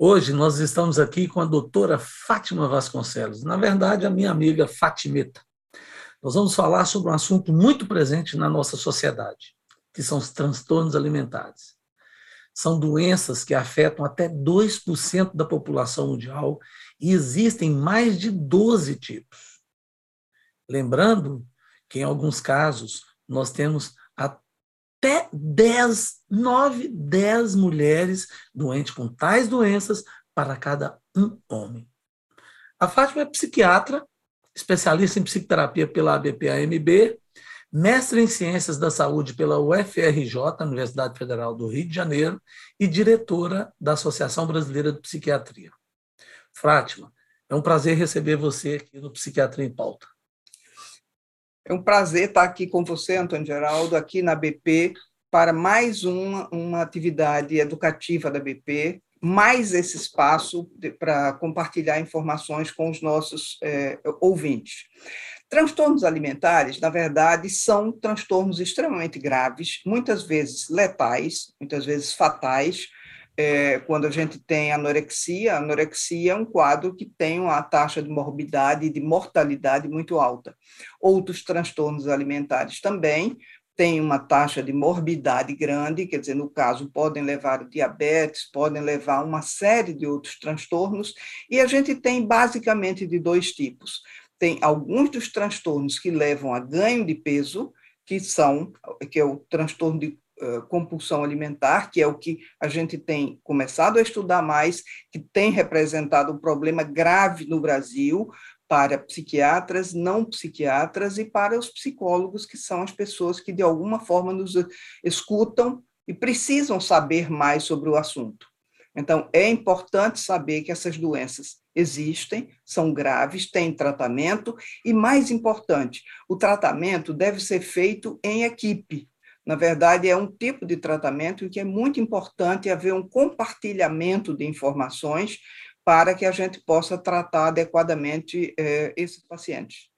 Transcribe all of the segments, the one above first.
Hoje nós estamos aqui com a doutora Fátima Vasconcelos, na verdade, a minha amiga Fatimeta. Nós vamos falar sobre um assunto muito presente na nossa sociedade, que são os transtornos alimentares. São doenças que afetam até 2% da população mundial e existem mais de 12 tipos. Lembrando que, em alguns casos, nós temos até 10, 9, 10 mulheres doentes com tais doenças para cada um homem. A Fátima é psiquiatra, especialista em psicoterapia pela ABPAMB, mestre em Ciências da Saúde pela UFRJ, Universidade Federal do Rio de Janeiro, e diretora da Associação Brasileira de Psiquiatria. Fátima, é um prazer receber você aqui no Psiquiatria em Pauta. É um prazer estar aqui com você, Antônio Geraldo, aqui na BP, para mais uma, uma atividade educativa da BP, mais esse espaço para compartilhar informações com os nossos é, ouvintes. Transtornos alimentares, na verdade, são transtornos extremamente graves, muitas vezes letais, muitas vezes fatais, é, quando a gente tem anorexia, a anorexia é um quadro que tem uma taxa de morbidade e de mortalidade muito alta. Outros transtornos alimentares também têm uma taxa de morbidade grande, quer dizer, no caso, podem levar diabetes, podem levar uma série de outros transtornos, e a gente tem basicamente de dois tipos. Tem alguns dos transtornos que levam a ganho de peso, que são, que é o transtorno de compulsão alimentar, que é o que a gente tem começado a estudar mais, que tem representado um problema grave no Brasil para psiquiatras, não psiquiatras e para os psicólogos, que são as pessoas que de alguma forma nos escutam e precisam saber mais sobre o assunto. Então, é importante saber que essas doenças existem, são graves, têm tratamento, e mais importante, o tratamento deve ser feito em equipe, na verdade, é um tipo de tratamento em que é muito importante haver um compartilhamento de informações para que a gente possa tratar adequadamente eh, esses pacientes.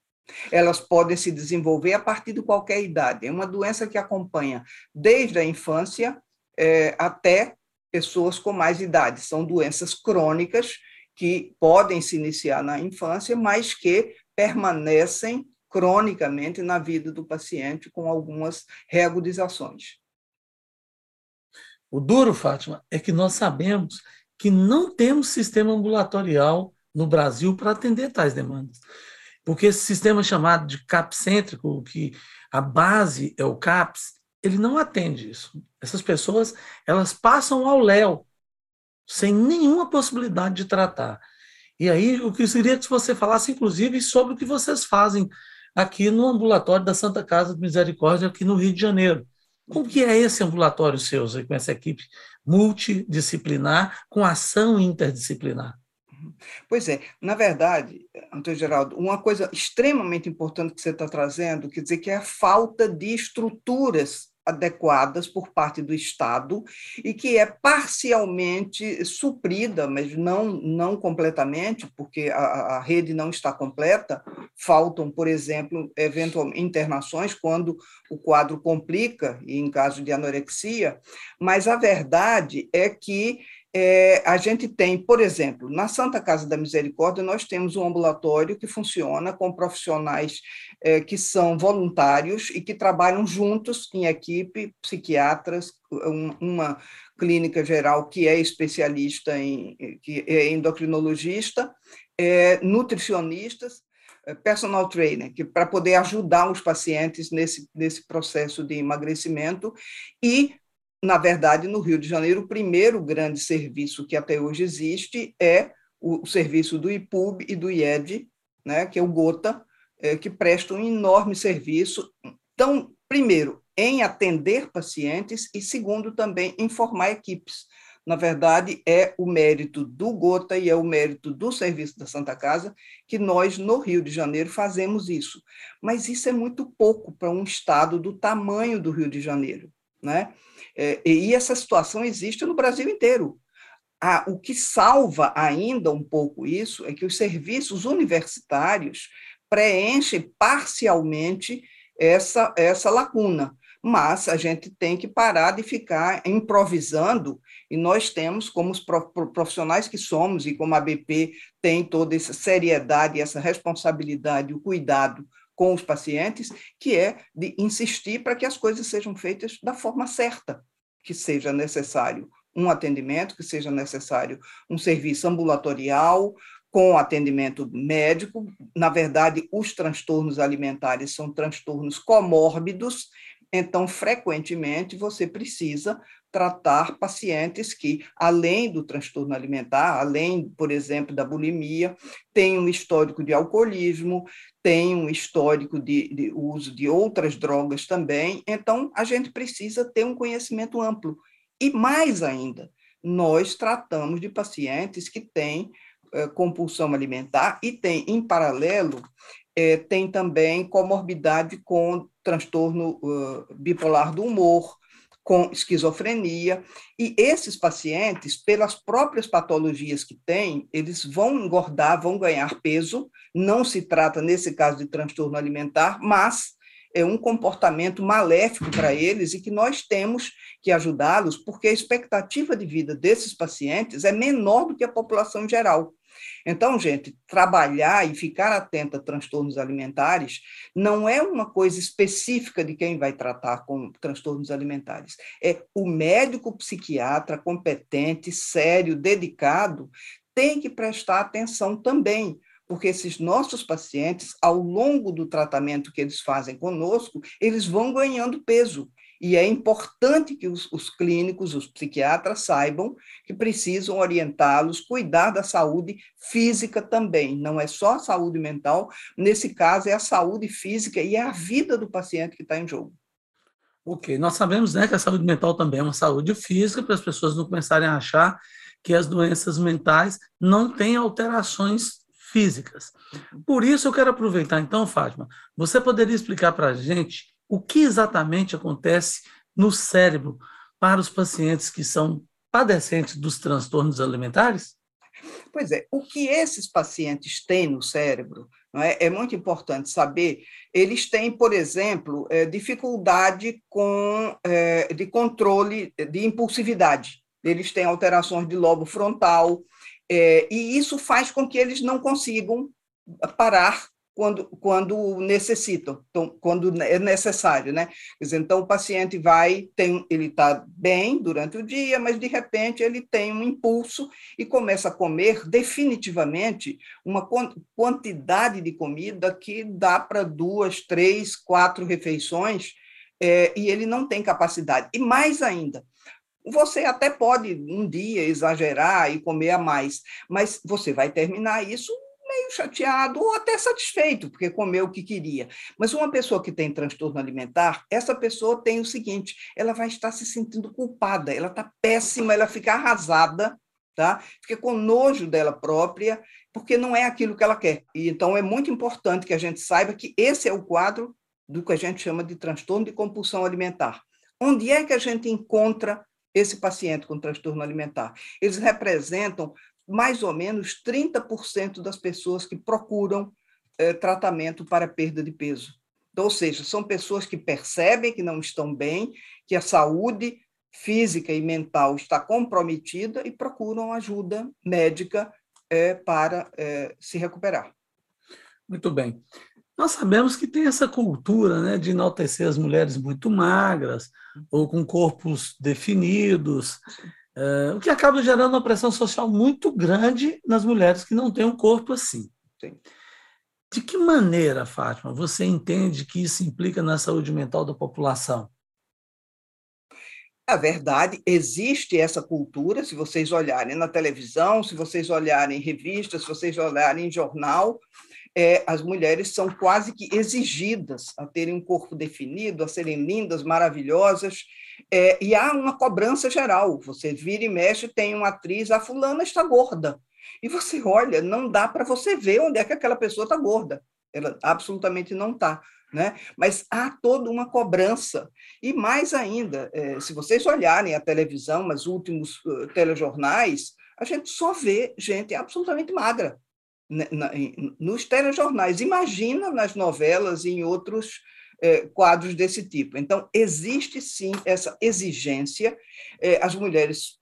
Elas podem se desenvolver a partir de qualquer idade. É uma doença que acompanha desde a infância eh, até pessoas com mais idade. São doenças crônicas que podem se iniciar na infância, mas que permanecem cronicamente na vida do paciente com algumas reagudizações. O duro, Fátima, é que nós sabemos que não temos sistema ambulatorial no Brasil para atender tais demandas. Porque esse sistema chamado de CAP-cêntrico, que a base é o CAPS, ele não atende isso. Essas pessoas, elas passam ao léu, sem nenhuma possibilidade de tratar. E aí, eu queria que você falasse, inclusive, sobre o que vocês fazem aqui no ambulatório da Santa Casa de Misericórdia, aqui no Rio de Janeiro. Como que é esse ambulatório seu, com essa equipe multidisciplinar, com ação interdisciplinar? Pois é, na verdade, Antônio Geraldo, uma coisa extremamente importante que você está trazendo, quer dizer, que é a falta de estruturas adequadas por parte do Estado e que é parcialmente suprida, mas não, não completamente, porque a, a rede não está completa. Faltam, por exemplo, eventual internações quando o quadro complica, e em caso de anorexia, mas a verdade é que é, a gente tem, por exemplo, na Santa Casa da Misericórdia, nós temos um ambulatório que funciona com profissionais é, que são voluntários e que trabalham juntos em equipe, psiquiatras, um, uma clínica geral que é especialista em que é endocrinologista, é, nutricionistas, personal trainer, que para poder ajudar os pacientes nesse, nesse processo de emagrecimento e na verdade, no Rio de Janeiro, o primeiro grande serviço que até hoje existe é o, o serviço do IPUB e do IED, né, que é o GOTA, é, que presta um enorme serviço. Então, primeiro, em atender pacientes e, segundo, também em formar equipes. Na verdade, é o mérito do Gota e é o mérito do Serviço da Santa Casa que nós, no Rio de Janeiro, fazemos isso. Mas isso é muito pouco para um estado do tamanho do Rio de Janeiro. Né? É, e essa situação existe no Brasil inteiro. Ah, o que salva ainda um pouco isso é que os serviços universitários preenchem parcialmente essa, essa lacuna mas a gente tem que parar de ficar improvisando, e nós temos, como os profissionais que somos, e como a BP tem toda essa seriedade, essa responsabilidade, o cuidado com os pacientes, que é de insistir para que as coisas sejam feitas da forma certa, que seja necessário um atendimento, que seja necessário um serviço ambulatorial, com atendimento médico. Na verdade, os transtornos alimentares são transtornos comórbidos então, frequentemente, você precisa tratar pacientes que, além do transtorno alimentar, além, por exemplo, da bulimia, têm um histórico de alcoolismo, têm um histórico de, de uso de outras drogas também. Então, a gente precisa ter um conhecimento amplo. E mais ainda, nós tratamos de pacientes que têm eh, compulsão alimentar e têm, em paralelo, é, tem também comorbidade com transtorno uh, bipolar do humor, com esquizofrenia, e esses pacientes, pelas próprias patologias que têm, eles vão engordar, vão ganhar peso, não se trata, nesse caso, de transtorno alimentar, mas é um comportamento maléfico para eles e que nós temos que ajudá-los, porque a expectativa de vida desses pacientes é menor do que a população geral. Então, gente, trabalhar e ficar atento a transtornos alimentares não é uma coisa específica de quem vai tratar com transtornos alimentares. É o médico psiquiatra competente, sério, dedicado, tem que prestar atenção também, porque esses nossos pacientes, ao longo do tratamento que eles fazem conosco, eles vão ganhando peso. E é importante que os, os clínicos, os psiquiatras saibam que precisam orientá-los, cuidar da saúde física também. Não é só a saúde mental, nesse caso é a saúde física e é a vida do paciente que está em jogo. Ok, nós sabemos né, que a saúde mental também é uma saúde física, para as pessoas não começarem a achar que as doenças mentais não têm alterações físicas. Por isso, eu quero aproveitar, então, Fátima, você poderia explicar para a gente o que exatamente acontece no cérebro para os pacientes que são padecentes dos transtornos alimentares? Pois é, o que esses pacientes têm no cérebro é? é muito importante saber. Eles têm, por exemplo, é, dificuldade com, é, de controle de impulsividade. Eles têm alterações de lobo frontal, é, e isso faz com que eles não consigam parar quando, quando necessitam, então, quando é necessário, né? Dizer, então o paciente vai, tem, ele está bem durante o dia, mas de repente ele tem um impulso e começa a comer definitivamente uma quantidade de comida que dá para duas, três, quatro refeições é, e ele não tem capacidade. E mais ainda, você até pode um dia exagerar e comer a mais, mas você vai terminar isso meio chateado ou até satisfeito, porque comeu o que queria. Mas uma pessoa que tem transtorno alimentar, essa pessoa tem o seguinte: ela vai estar se sentindo culpada, ela está péssima, ela fica arrasada, tá? fica com nojo dela própria, porque não é aquilo que ela quer. E, então, é muito importante que a gente saiba que esse é o quadro do que a gente chama de transtorno de compulsão alimentar. Onde é que a gente encontra esse paciente com transtorno alimentar? Eles representam mais ou menos 30% das pessoas que procuram eh, tratamento para perda de peso. Então, ou seja, são pessoas que percebem que não estão bem, que a saúde física e mental está comprometida e procuram ajuda médica eh, para eh, se recuperar. Muito bem. Nós sabemos que tem essa cultura né, de enaltecer as mulheres muito magras ou com corpos definidos. Uh, o que acaba gerando uma pressão social muito grande nas mulheres que não têm um corpo assim. Sim. De que maneira, Fátima, você entende que isso implica na saúde mental da população? A verdade, existe essa cultura, se vocês olharem na televisão, se vocês olharem em revistas, se vocês olharem em jornal, é, as mulheres são quase que exigidas a terem um corpo definido, a serem lindas, maravilhosas, é, e há uma cobrança geral. Você vira e mexe, tem uma atriz, a fulana está gorda. E você olha, não dá para você ver onde é que aquela pessoa está gorda. Ela absolutamente não está. Né? Mas há toda uma cobrança. E mais ainda, é, se vocês olharem a televisão, os últimos uh, telejornais, a gente só vê gente absolutamente magra né, nos telejornais. Imagina nas novelas e em outros é, quadros desse tipo. Então, existe sim essa exigência. É, as mulheres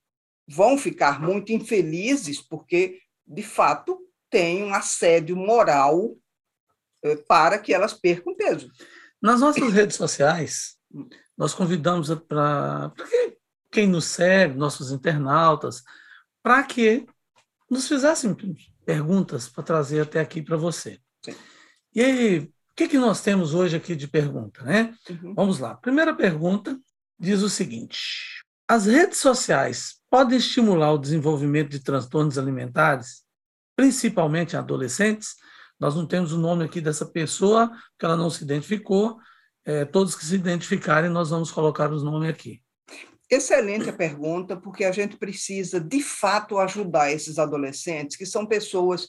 vão ficar muito infelizes porque, de fato, tem um assédio moral é, para que elas percam peso. Nas nossas redes sociais, nós convidamos para quem nos segue, nossos internautas, para que nos fizessem perguntas para trazer até aqui para você. Sim. E aí, o que, que nós temos hoje aqui de pergunta, né? Uhum. Vamos lá. Primeira pergunta diz o seguinte: as redes sociais podem estimular o desenvolvimento de transtornos alimentares, principalmente em adolescentes? Nós não temos o nome aqui dessa pessoa, que ela não se identificou. É, todos que se identificarem, nós vamos colocar os nomes aqui. Excelente a pergunta, porque a gente precisa, de fato, ajudar esses adolescentes, que são pessoas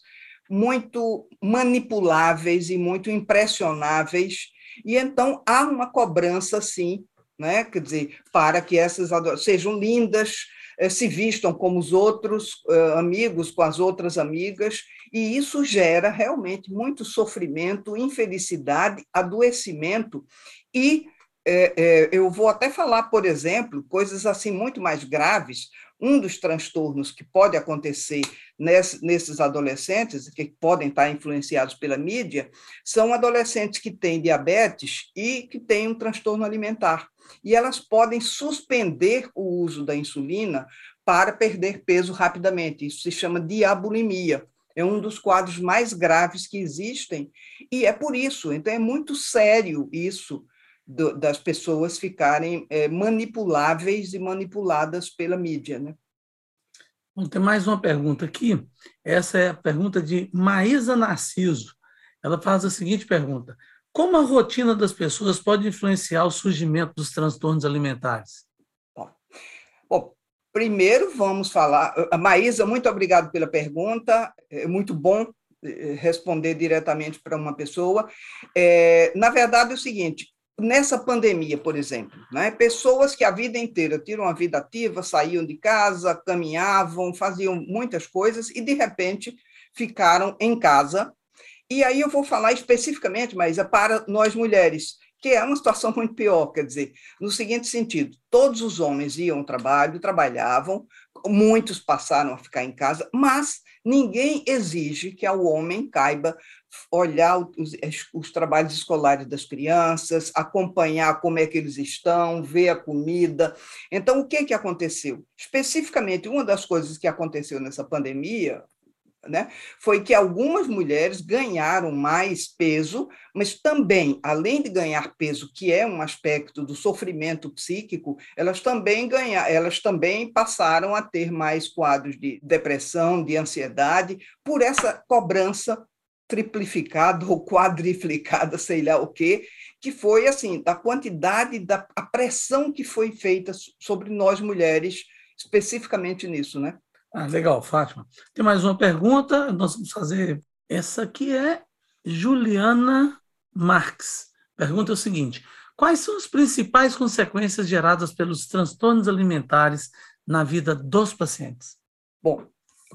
muito manipuláveis e muito impressionáveis, e então há uma cobrança, sim, né? quer dizer, para que essas sejam lindas, eh, se vistam como os outros uh, amigos, com as outras amigas, e isso gera realmente muito sofrimento, infelicidade, adoecimento e é, é, eu vou até falar, por exemplo, coisas assim muito mais graves. Um dos transtornos que pode acontecer nesse, nesses adolescentes, que podem estar influenciados pela mídia, são adolescentes que têm diabetes e que têm um transtorno alimentar. E elas podem suspender o uso da insulina para perder peso rapidamente. Isso se chama diabulimia. É um dos quadros mais graves que existem, e é por isso, então é muito sério isso do, das pessoas ficarem é, manipuláveis e manipuladas pela mídia. Né? Bom, tem mais uma pergunta aqui. Essa é a pergunta de Maísa Narciso. Ela faz a seguinte pergunta: Como a rotina das pessoas pode influenciar o surgimento dos transtornos alimentares? Bom, bom primeiro vamos falar. Maísa, muito obrigado pela pergunta. É muito bom é, responder diretamente para uma pessoa. É, na verdade, é o seguinte: nessa pandemia, por exemplo, né? pessoas que a vida inteira tiram a vida ativa, saíam de casa, caminhavam, faziam muitas coisas e, de repente, ficaram em casa. E aí eu vou falar especificamente, mas é para nós mulheres, que é uma situação muito pior, quer dizer, no seguinte sentido: todos os homens iam ao trabalho, trabalhavam, muitos passaram a ficar em casa, mas ninguém exige que ao homem caiba olhar os, os, trabalhos escolares das crianças, acompanhar como é que eles estão, ver a comida. Então, o que, que aconteceu? Especificamente, uma das coisas que aconteceu nessa pandemia né, foi que algumas mulheres ganharam mais peso, mas também, além de ganhar peso, que é um aspecto do sofrimento psíquico, elas também ganhar, elas também passaram a ter mais quadros de depressão, de ansiedade, por essa cobrança triplificada ou quadriplicada, sei lá o quê, que foi assim, da quantidade da a pressão que foi feita sobre nós mulheres, especificamente nisso, né? Ah, legal, Fátima. Tem mais uma pergunta, nós vamos fazer. Essa aqui é Juliana Marques. Pergunta é o seguinte: quais são as principais consequências geradas pelos transtornos alimentares na vida dos pacientes? Bom,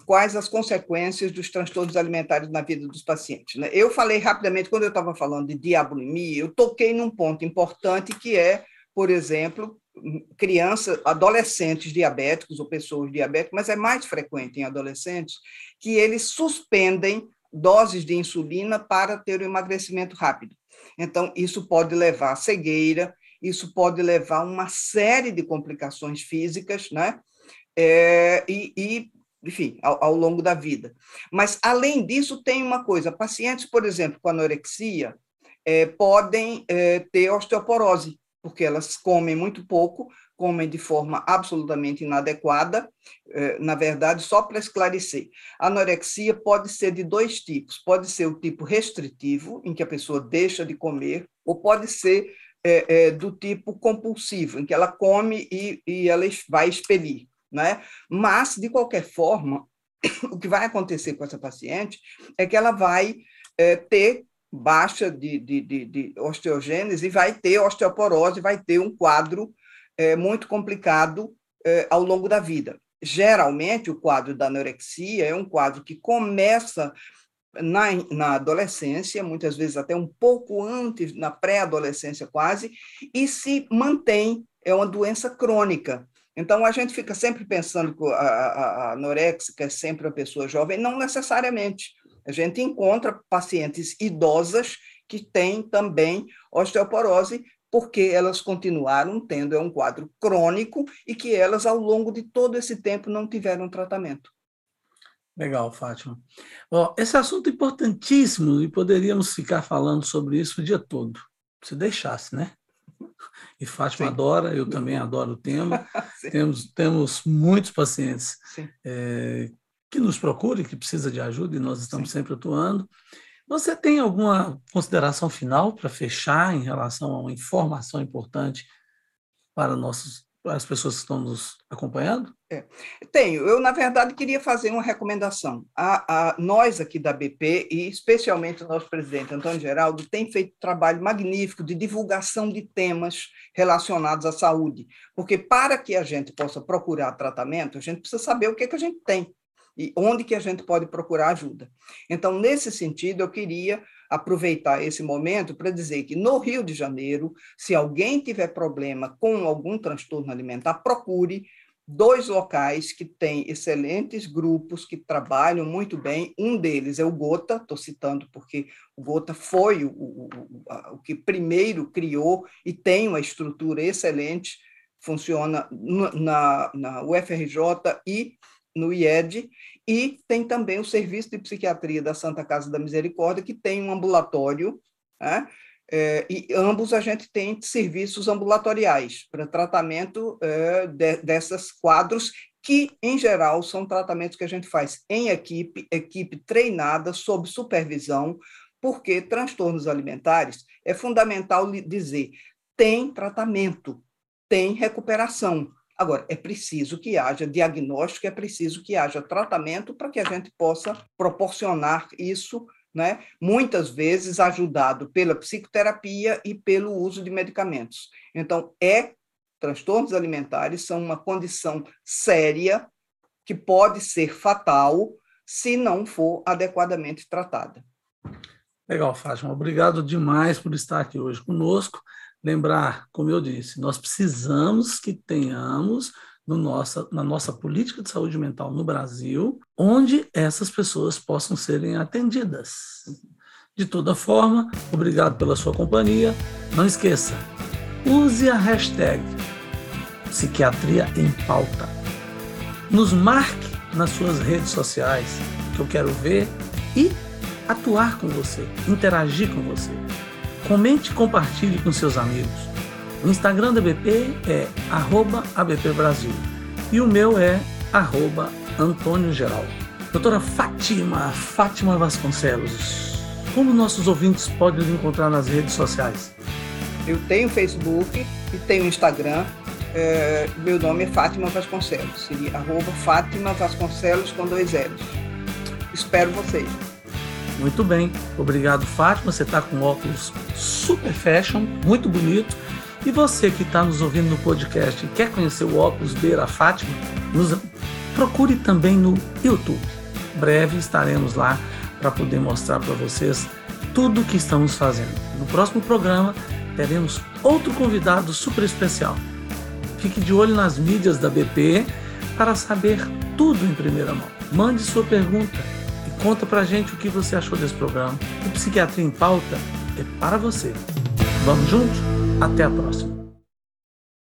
quais as consequências dos transtornos alimentares na vida dos pacientes. Né? Eu falei rapidamente, quando eu estava falando de diabulimia, eu toquei num ponto importante que é, por exemplo, crianças, adolescentes diabéticos ou pessoas diabéticas, mas é mais frequente em adolescentes, que eles suspendem doses de insulina para ter o emagrecimento rápido. Então, isso pode levar a cegueira, isso pode levar a uma série de complicações físicas, né? É, e, e enfim, ao, ao, longo da vida. Mas, além disso, tem uma coisa: pacientes, por exemplo, com anorexia, é, podem é, ter osteoporose, porque elas comem muito pouco, comem de forma absolutamente inadequada. Eh, na verdade, só para esclarecer, a anorexia pode ser de dois tipos: pode ser o tipo restritivo, em que a pessoa deixa de comer, ou pode ser é, é, do tipo compulsivo, em que ela come e, e ela vai expelir. Né? Mas, de qualquer forma, o que vai acontecer com essa paciente é que ela vai é, ter baixa de, de, de, de, osteogênese e vai ter osteoporose, vai ter um quadro é, muito complicado é, ao longo da vida. Geralmente, o quadro da anorexia é um quadro que começa na, na adolescência, muitas vezes até um pouco antes, na pré-adolescência quase, e se mantém, é uma doença crônica. Então, a gente fica sempre pensando que a, a, a é sempre uma pessoa jovem, não necessariamente. A gente encontra pacientes idosas que têm também osteoporose, porque elas continuaram tendo é um quadro crônico e que elas, ao longo de todo esse tempo, não tiveram tratamento. Legal, Fátima. Bom, esse assunto é importantíssimo e poderíamos ficar falando sobre isso o dia todo, se deixasse, né? E Fátima Sim. adora, eu também adoro o tema. temos, temos muitos pacientes é, que nos procuram, que precisam de ajuda, e nós estamos Sim. sempre atuando. Você tem alguma consideração final para fechar em relação a uma informação importante para nossos as pessoas que estão nos acompanhando? É, tenho. Eu, na verdade, queria fazer uma recomendação. A, a, nós aqui da BP, e especialmente o nosso presidente Antônio Geraldo, tem feito um trabalho magnífico de divulgação de temas relacionados à saúde, porque para que a gente possa procurar tratamento, a gente precisa saber o que, que a gente tem e onde que a gente pode procurar ajuda. Então, nesse sentido, eu queria aproveitar esse momento para dizer que no Rio de Janeiro, se alguém tiver problema com algum transtorno alimentar, procure dois locais que têm excelentes grupos que trabalham muito bem. Um deles é o Gota, estou citando porque o Gota foi o, o, o, que primeiro criou e tem uma estrutura excelente, funciona na, na UFRJ e no IED, e tem também o Serviço de Psiquiatria da Santa Casa da Misericórdia, que tem um ambulatório, né? É, e ambos a gente tem serviços ambulatoriais para tratamento é, de, dessas quadros, que, em geral, são tratamentos que a gente faz em equipe, equipe treinada, sob supervisão, porque transtornos alimentares é fundamental dizer tem tratamento, tem recuperação, Agora, é preciso que haja diagnóstico, é preciso que haja tratamento para que a gente possa proporcionar isso, né? muitas vezes ajudado pela psicoterapia e pelo uso de medicamentos. Então, é transtornos alimentares são uma condição séria que pode ser fatal se não for adequadamente tratada. Legal, Fátima. Obrigado demais por estar aqui hoje conosco lembrar, como eu disse, nós precisamos que tenhamos no nossa, na nossa política de saúde mental no Brasil, onde essas pessoas possam serem atendidas. De toda forma, obrigado pela sua companhia. Não esqueça, use a hashtag Psiquiatria em Pauta. Nos marque nas suas redes sociais, que eu quero ver e atuar com você, interagir com você. Comente e compartilhe com seus amigos. O Instagram da BP é @abpbrasil e o meu é Antônio Geral. Doutora Fátima, Fátima Vasconcelos, como nossos ouvintes podem nos encontrar nas redes sociais? Eu tenho Facebook e tenho Instagram. É, meu nome é Fátima Vasconcelos. Seria arroba Fátima Vasconcelos com dois L's. Espero vocês. Muito bem, obrigado Fátima. Você está com óculos super fashion, muito bonito. E você que está nos ouvindo no podcast e quer conhecer o óculos Beira Fátima, nos procure também no YouTube. Breve estaremos lá para poder mostrar para vocês tudo o que estamos fazendo. No próximo programa teremos outro convidado super especial. Fique de olho nas mídias da BP para saber tudo em primeira mão. Mande sua pergunta Conta pra gente o que você achou desse programa. O Psiquiatria em Pauta é para você. Vamos juntos? Até a próxima.